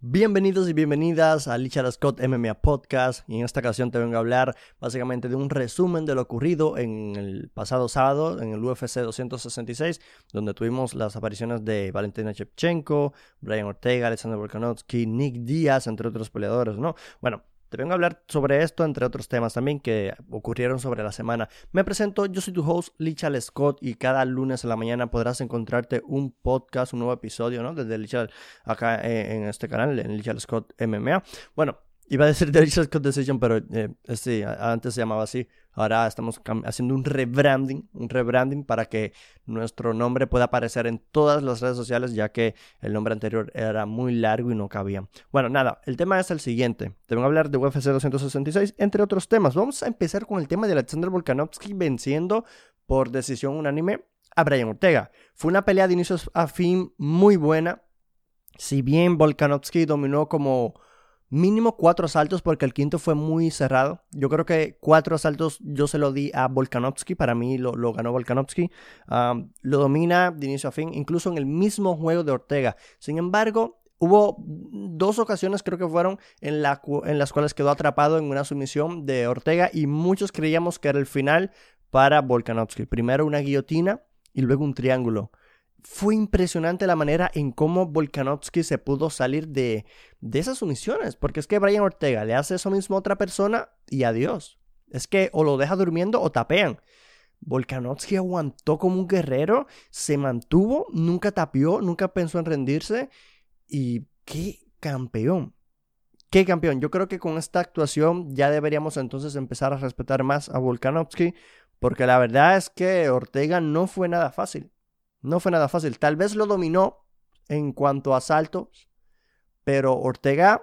Bienvenidos y bienvenidas a Lichard Scott MMA Podcast y en esta ocasión te vengo a hablar básicamente de un resumen de lo ocurrido en el pasado sábado en el UFC 266 donde tuvimos las apariciones de Valentina Shevchenko, Brian Ortega, Alexander Volkanovski, Nick Díaz, entre otros peleadores, ¿no? Bueno, te vengo a hablar sobre esto, entre otros temas también que ocurrieron sobre la semana. Me presento, yo soy tu host, Lichal Scott, y cada lunes en la mañana podrás encontrarte un podcast, un nuevo episodio, ¿no? Desde Lichal, acá eh, en este canal, en Lichal Scott MMA. Bueno, Iba a decir Delicious Scott Decision, pero eh, sí, antes se llamaba así. Ahora estamos haciendo un rebranding, un rebranding para que nuestro nombre pueda aparecer en todas las redes sociales, ya que el nombre anterior era muy largo y no cabía. Bueno, nada, el tema es el siguiente. Te voy a hablar de UFC 266, entre otros temas. Vamos a empezar con el tema de Alexander Volkanovski venciendo por decisión unánime a Brian Ortega. Fue una pelea de inicios a fin muy buena. Si bien Volkanovski dominó como mínimo cuatro asaltos porque el quinto fue muy cerrado. Yo creo que cuatro asaltos yo se lo di a Volkanovski, para mí lo, ganó Volkanovski. lo domina de inicio a fin, incluso en el mismo juego de Ortega. Sin embargo, hubo dos ocasiones creo que fueron en, en las cuales quedó atrapado en una sumisión de Ortega y muchos creíamos que era el final para Volkanovski. Primero una guillotina y luego un triángulo fue impresionante la manera en cómo Volkanovski se pudo salir de, de esas sumisiones. Porque es que Brian Ortega le hace eso mismo a otra persona y adiós. Es que o lo deja durmiendo o tapean. Volkanovski aguantó como un guerrero, se mantuvo, nunca tapió, nunca pensó en rendirse. Y qué campeón. Qué campeón. Yo creo que con esta actuación ya deberíamos entonces empezar a respetar más a Volkanovski. Porque la verdad es que Ortega no fue nada fácil. No fue nada fácil. Tal vez lo dominó en cuanto a saltos, pero Ortega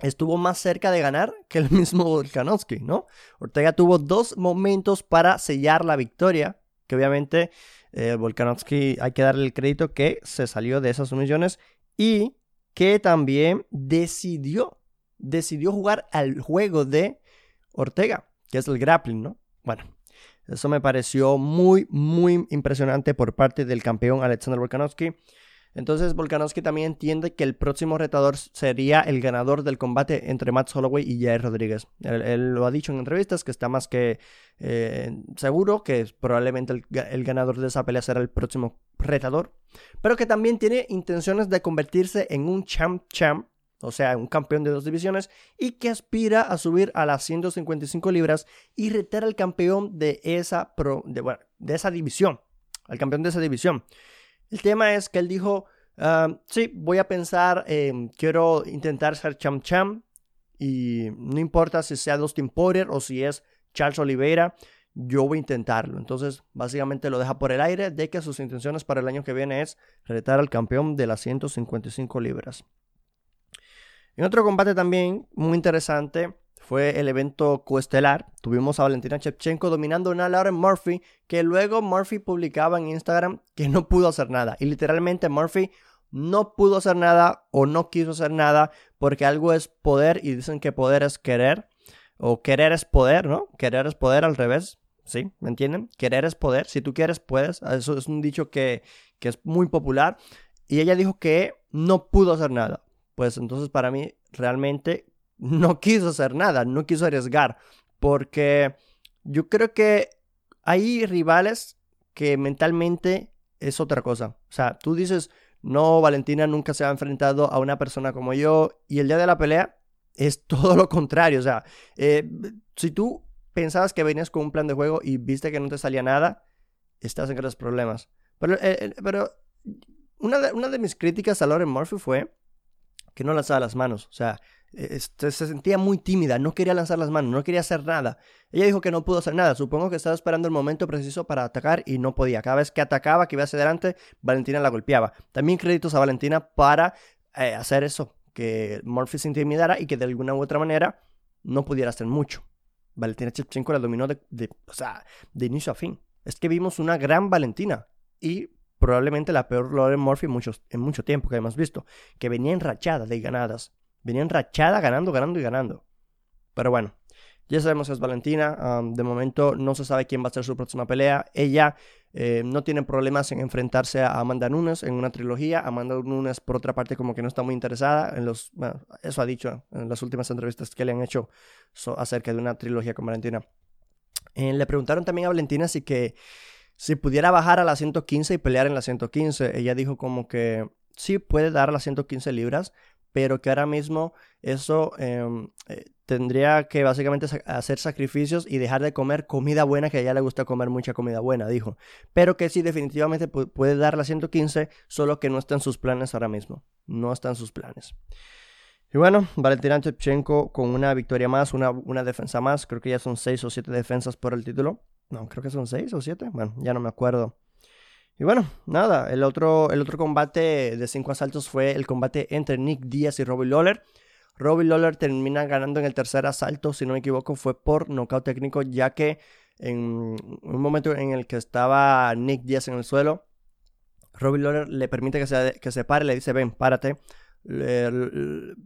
estuvo más cerca de ganar que el mismo Volkanovski, ¿no? Ortega tuvo dos momentos para sellar la victoria, que obviamente eh, Volkanovski hay que darle el crédito que se salió de esas sumisiones y que también decidió, decidió jugar al juego de Ortega, que es el grappling, ¿no? Bueno, eso me pareció muy, muy impresionante por parte del campeón Alexander Volkanovski. Entonces Volkanovski también entiende que el próximo retador sería el ganador del combate entre Matt Holloway y Jair Rodríguez. Él, lo ha dicho en entrevistas que está más que eh, seguro que probablemente el, el, ganador de esa pelea será el próximo retador, pero que también tiene intenciones de convertirse en un champ champ o sea, un campeón de dos divisiones, y que aspira a subir a las 155 libras y retar al campeón de esa, pro, de, bueno, de esa división, al campeón de esa división. El tema es que él dijo, ah, sí, voy a pensar, quiero intentar ser champ champ, y no importa si sea Dustin Poirier o si es Charles Oliveira, yo voy a intentarlo. Entonces, básicamente lo deja por el aire de que sus intenciones para el año que viene es retar al campeón de las 155 libras. En otro combate también muy interesante fue el evento coestelar. Tuvimos a Valentina Shevchenko dominando a Lauren Murphy, que luego Murphy publicaba en Instagram que no pudo hacer nada. Y literalmente Murphy no pudo hacer nada o no quiso hacer nada porque algo es poder y dicen que poder es querer. O querer es poder, ¿no? Querer es poder al revés. ¿Sí? ¿Me entienden? Querer es poder. Si tú quieres, puedes. Eso es un dicho que, que es muy popular. Y ella dijo que no pudo hacer nada pues entonces para mí realmente no quiso hacer nada, no quiso arriesgar, porque yo creo que hay rivales que mentalmente es otra cosa. O sea, tú dices, no, Valentina nunca se ha enfrentado a una persona como yo y el día de la pelea es todo lo contrario. O sea, eh, si tú pensabas que venías con un plan de juego y viste que no te salía nada, estás en grandes problemas. Pero, eh, eh, pero una, de, mis críticas a Lauren Murphy fue que no lanzaba las manos. O sea, se sentía muy tímida, no quería lanzar las manos, no quería hacer nada. Ella dijo que no pudo hacer nada. Supongo que estaba esperando el momento preciso para atacar y no podía. Cada vez que atacaba, que iba hacia adelante, Valentina la golpeaba. También créditos a Valentina para eh, hacer eso, que Murphy se intimidara y que de alguna u otra manera no pudiera hacer mucho. Valentina Chepchenko la dominó de, o sea, de inicio a fin. Es que vimos una gran Valentina y probablemente la peor Lauren Murphy en, muchos, en mucho tiempo que hemos visto, que venía enrachada de ganadas, venía enrachada ganando, ganando y ganando. Pero bueno, Ya sabemos que es Valentina. de momento no se sabe quién va a ser su próxima pelea. Ella eh, no tiene problemas en enfrentarse a Amanda Nunes en una trilogía. Amanda Nunes, por otra parte, como que no está muy interesada en los... eso ha dicho en las últimas entrevistas que le han hecho acerca de una trilogía con Valentina. Eh, le preguntaron también a Valentina si que si pudiera bajar a la 115 y pelear en la 115. Ella dijo como que sí puede dar las 115 libras, pero que ahora mismo eso em, eh, tendría que básicamente hacer sacrificios y dejar de comer comida buena, que a ella le gusta comer mucha comida buena, dijo. Pero que sí, definitivamente puede dar la 115, solo que no está en sus planes ahora mismo. No está en sus planes. Y bueno, Valentina Shevchenko con una victoria más, una, una defensa más. Creo que ya son 6 o 7 defensas por el título. No, creo que son 6 o 7. Bueno, ya no me acuerdo. Y bueno, nada, el otro, el otro combate de 5 asaltos fue el combate entre Nick Díaz y Robbie Lawler. Robbie Lawler termina ganando en el tercer asalto, si no me equivoco, fue por nocaut técnico, ya que en un momento en el que estaba Nick Díaz en el suelo, Robbie Lawler le permite que se, que se pare, le dice, ven, párate.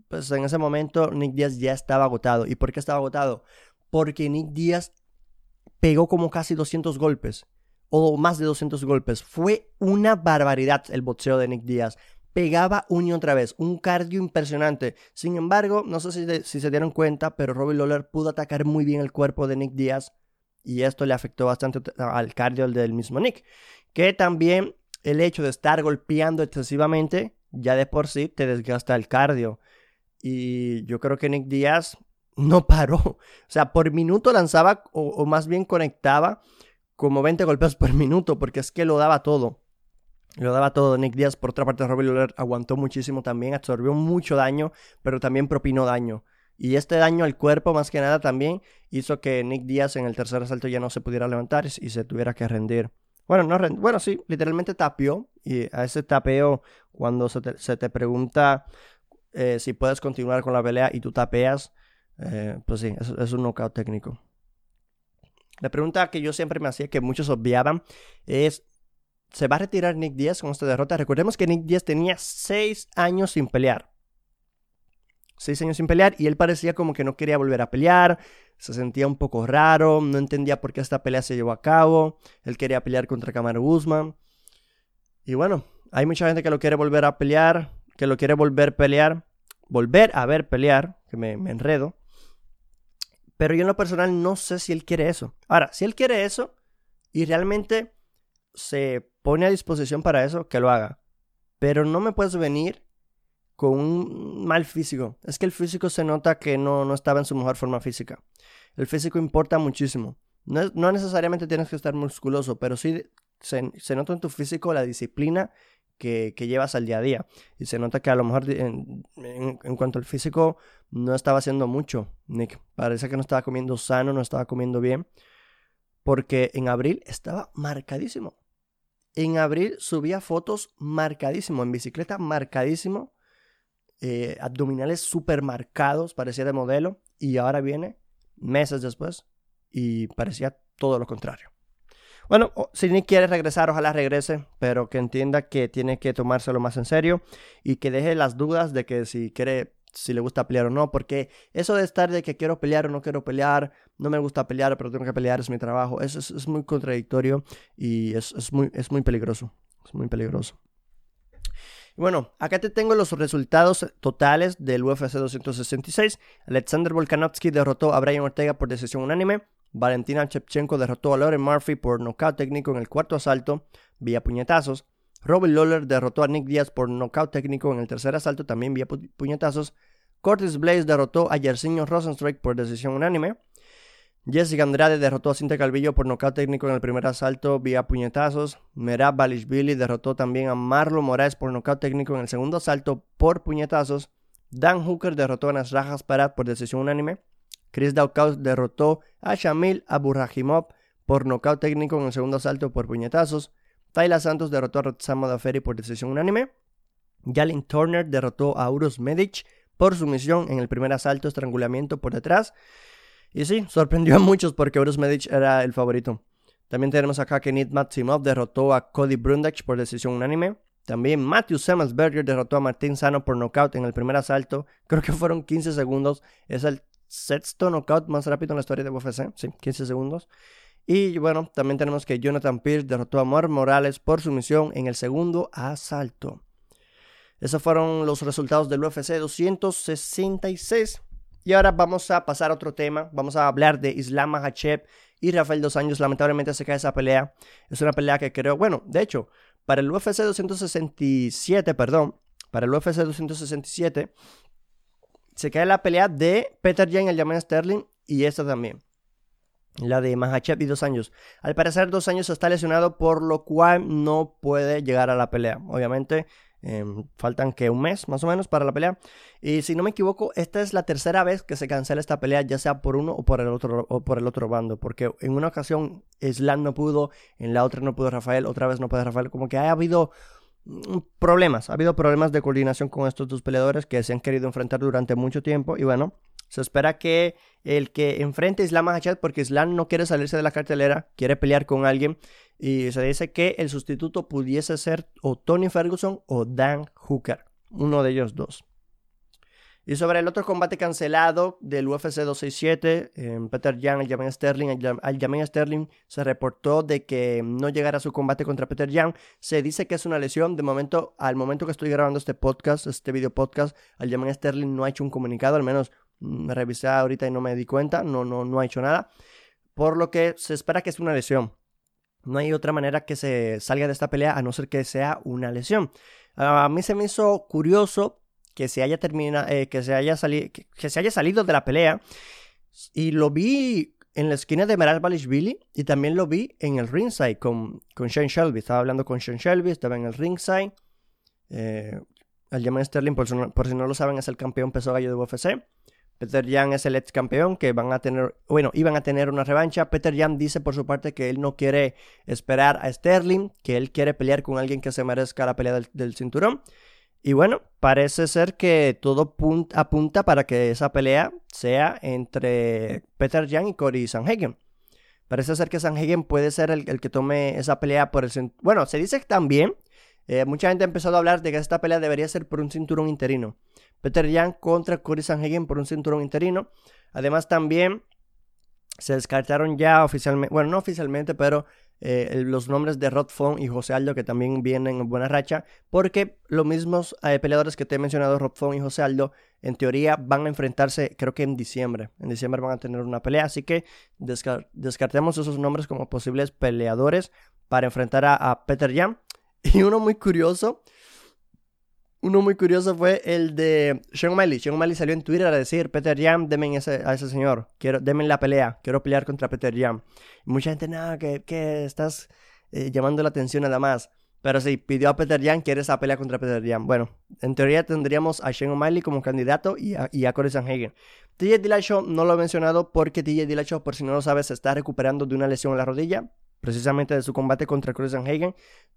pues en ese momento Nick Díaz ya estaba agotado. ¿Y por qué estaba agotado? Porque Nick Díaz pegó como casi 200 golpes, o más de 200 golpes. Fue una barbaridad el boxeo de Nick Díaz pegaba una y otra vez, un cardio impresionante. Sin embargo, no sé si, se dieron cuenta, pero Robbie Lawler pudo atacar muy bien el cuerpo de Nick Díaz y esto le afectó bastante al cardio del mismo Nick. Que también el hecho de estar golpeando excesivamente ya de por sí te desgasta el cardio. Y yo creo que Nick Díaz no paró. O sea, por minuto lanzaba o más bien conectaba como 20 golpes por minuto porque es que lo daba todo. Lo daba todo Nick Díaz. Por otra parte, Robbie Lawler aguantó muchísimo también, absorbió mucho daño, pero también propinó daño. Y este daño al cuerpo, más que nada, también hizo que Nick Díaz en el tercer asalto ya no se pudiera levantar y se tuviera que rendir. Bueno, no bueno, sí, literalmente tapió. Y a ese tapeo, cuando se te, pregunta eh, si puedes continuar con la pelea y tú tapeas, eh, pues sí, es, es un knockout técnico. La pregunta que yo siempre me hacía, que muchos obviaban, es se va a retirar Nick Díaz con esta derrota. Recordemos que Nick Díaz tenía seis años sin pelear. Seis años sin pelear y él parecía como que no quería volver a pelear. Se sentía un poco raro, no entendía por qué esta pelea se llevó a cabo. Él quería pelear contra Kamaru Guzmán. Y bueno, hay mucha gente que lo quiere volver a pelear, que lo quiere volver a pelear, volver a ver pelear, que me, me enredo. Pero yo en lo personal no sé si él quiere eso. Ahora, si él quiere eso y realmente se pone a disposición para eso, que lo haga. Pero no me puedes venir con un mal físico. Es que el físico se nota que no, no estaba en su mejor forma física. El físico importa muchísimo. No, no necesariamente tienes que estar musculoso, pero sí se, se nota en tu físico la disciplina que, llevas al día a día. Y se nota que a lo mejor en, cuanto al físico no estaba haciendo mucho, Nick. Parece que no estaba comiendo sano, no estaba comiendo bien. Porque en abril estaba marcadísimo. En abril subía fotos marcadísimo, en bicicleta marcadísimo, eh, abdominales súper marcados, parecía de modelo, y ahora viene meses después y parecía todo lo contrario. Bueno, si ni quiere regresar, ojalá regrese, pero que entienda que tiene que tomárselo más en serio y que deje las dudas de que si quiere si le gusta pelear o no, porque eso de estar de que quiero pelear o no quiero pelear, no me gusta pelear, pero tengo que pelear, es mi trabajo, eso es, muy contradictorio y es, muy, es muy peligroso, es muy peligroso. Bueno, acá te tengo los resultados totales del UFC 266. Alexander Volkanovski derrotó a Brian Ortega por decisión unánime. Valentina Shevchenko derrotó a Lauren Murphy por nocaut técnico en el cuarto asalto vía puñetazos. Robin Lawler derrotó a Nick Diaz por nocaut técnico en el tercer asalto, también vía puñetazos. Curtis Blaze derrotó a Yersinio Rosenstrike por decisión unánime. Jessica Andrade derrotó a Cinta Calvillo por nocaut técnico en el primer asalto vía puñetazos. Merab Balishvili derrotó también a Marlon Moraes por nocaut técnico en el segundo asalto por puñetazos. Dan Hooker derrotó a Nasrajas Parad por decisión unánime. Chris Daukaus derrotó a Shamil Aburrahimov por nocaut técnico en el segundo asalto por puñetazos. Tayla Santos derrotó a Rotzamo Daferi por decisión unánime. Jalin Turner derrotó a Urus Medic por sumisión en el primer asalto, estrangulamiento por detrás. Y sí, sorprendió a muchos porque Urus Medic era el favorito. También tenemos acá que Nid Maximov derrotó a Cody Brundage por decisión unánime. También Matthew Semmelsberger derrotó a Martín Sano por nocaut en el primer asalto. Creo que fueron 15 segundos. Es el sexto knockout más rápido en la historia de UFC, sí, 15 segundos. Y bueno, también tenemos que Jonathan Pierce derrotó a Mar Morales por sumisión en el segundo asalto. Esos fueron los resultados del UFC 266. Y ahora vamos a pasar a otro tema. Vamos a hablar de Islam Makhachev y Rafael Dos Años. Lamentablemente se cae esa pelea. Es una pelea que creo, bueno, de hecho, para el UFC 267, perdón, para el UFC 267, se cae la pelea de Peter Jan el Sterling y esta también. La de Mahachev y dos años. Al parecer, dos años está lesionado, por lo cual no puede llegar a la pelea. Obviamente, em, faltan que un mes más o menos para la pelea. Y si no me equivoco, esta es la tercera vez que se cancela esta pelea, ya sea por uno o por el otro, o por el otro bando. Porque en una ocasión Islam no pudo, en la otra no pudo Rafael, otra vez no puede Rafael. Como que ha habido problemas, ha habido problemas de coordinación con estos dos peleadores que se han querido enfrentar durante mucho tiempo. Y bueno, se espera que el que enfrente a Islam Makhachev, porque Islam no quiere salirse de la cartelera, quiere pelear con alguien. Y se dice que el sustituto pudiese ser o Tony Ferguson o Dan Hooker, uno de ellos dos. Y sobre el otro combate cancelado del UFC 267, en Peter Jan, Aljamain Sterling, Aljamain Sterling se reportó de que no llegará a su combate contra Peter Jan. Se dice que es una lesión. De momento, al momento que estoy grabando este podcast, este video podcast, Aljamain Sterling no ha hecho un comunicado, al menos me revisé ahorita y no me di cuenta, no, no, no ha hecho nada. Por lo que se espera que es una lesión. No hay otra manera que se salga de esta pelea a no ser que sea una lesión. A mí se me hizo curioso que se haya terminado, eh, que, se haya que, se haya salido de la pelea. Y lo vi en la esquina de Meral Balishvili y también lo vi en el ringside con, con Shane Shelby. Estaba hablando con Shane Shelby, estaba en el ringside. Eh, el Sterling, por, por, si no lo saben, es el campeón peso gallo de UFC. Peter Jan es el ex campeón que van a tener, bueno, iban a tener una revancha. Peter Jan dice por su parte que él no quiere esperar a Sterling, que él quiere pelear con alguien que se merezca la pelea del, cinturón. Y bueno, parece ser que todo apunta para que esa pelea sea entre Peter Jan y Cory Sanhagen. Parece ser que Sanhagen puede ser el, que tome esa pelea por el cinturón. Bueno, se dice también, eh, mucha gente ha empezado a hablar de que esta pelea debería ser por un cinturón interino. Peter Jan contra Cory Sanhagen por un cinturón interino. Además también se descartaron ya oficialmente, bueno, no oficialmente, pero eh, los nombres de Rod Fong y José Aldo que también vienen en buena racha, porque los mismos eh, peleadores que te he mencionado, Rod Fong y José Aldo, en teoría van a enfrentarse, creo que en diciembre. En diciembre van a tener una pelea, así que descartemos esos nombres como posibles peleadores para enfrentar a, a Peter Jan. Y uno muy curioso uno muy curioso fue el de Sean O'Malley. Sean O'Malley salió en Twitter a decir, Peter Jam, denme a ese señor. Quiero, denme la pelea. Quiero pelear contra Peter Jam. mucha gente, nada, que, estás eh, llamando la atención nada más. Pero sí, pidió a Peter Jan, quiere esa pelea contra Peter Jan. Bueno, en teoría tendríamos a Sean O'Malley como candidato y a, y a Corey Sanhagen. TJ Dillashaw no lo he mencionado porque TJ Dillashaw, por si no lo sabes, se está recuperando de una lesión en la rodilla precisamente de su combate contra Hagen.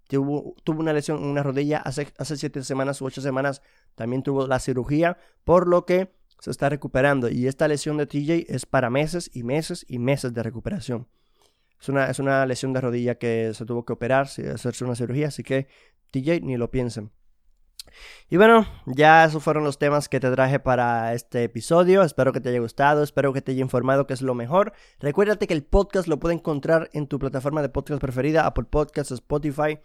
Tuvo, tuvo una lesión en una rodilla hace, hace siete semanas u ocho semanas. También tuvo la cirugía, por lo que se está recuperando. Y esta lesión de TJ es para meses y meses y meses de recuperación. Es una, es una lesión de rodilla que se tuvo que operar, hacerse una cirugía, así que TJ ni lo piensen. Y bueno, ya esos fueron los temas que te traje para este episodio. Espero que te haya gustado, espero que te haya informado que es lo mejor. Recuérdate que el podcast lo puedes encontrar en tu plataforma de podcast preferida, Apple Podcasts, Spotify,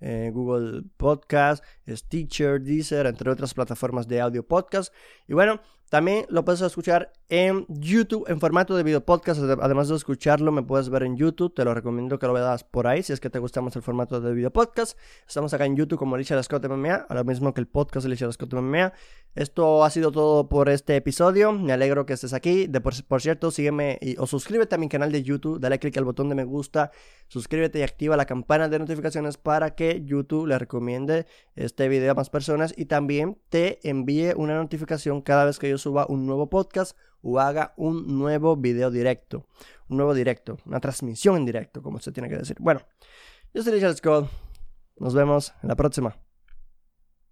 eh, Google Podcast, Stitcher, Deezer, entre otras plataformas de audio podcast. Y bueno, también lo puedes escuchar en YouTube en formato de video podcast. Además de escucharlo, me puedes ver en YouTube. Te lo recomiendo que lo veas por ahí si es que te gusta más el formato de video podcast. Estamos acá en YouTube como Richard Scott MMA, lo mismo que el podcast de Richard Scott MMA. Esto ha sido todo por este episodio. Me alegro que estés aquí. De por, cierto, sígueme o suscríbete a mi canal de YouTube. Dale click al botón de me gusta. Suscríbete y activa la campana de notificaciones para que YouTube le recomiende este video a más personas y también te envíe una notificación cada vez que yo suba un nuevo podcast o haga un nuevo video directo. Un nuevo directo, una transmisión en directo, como se tiene que decir. Bueno, yo soy Richard Scott. Nos vemos en la próxima.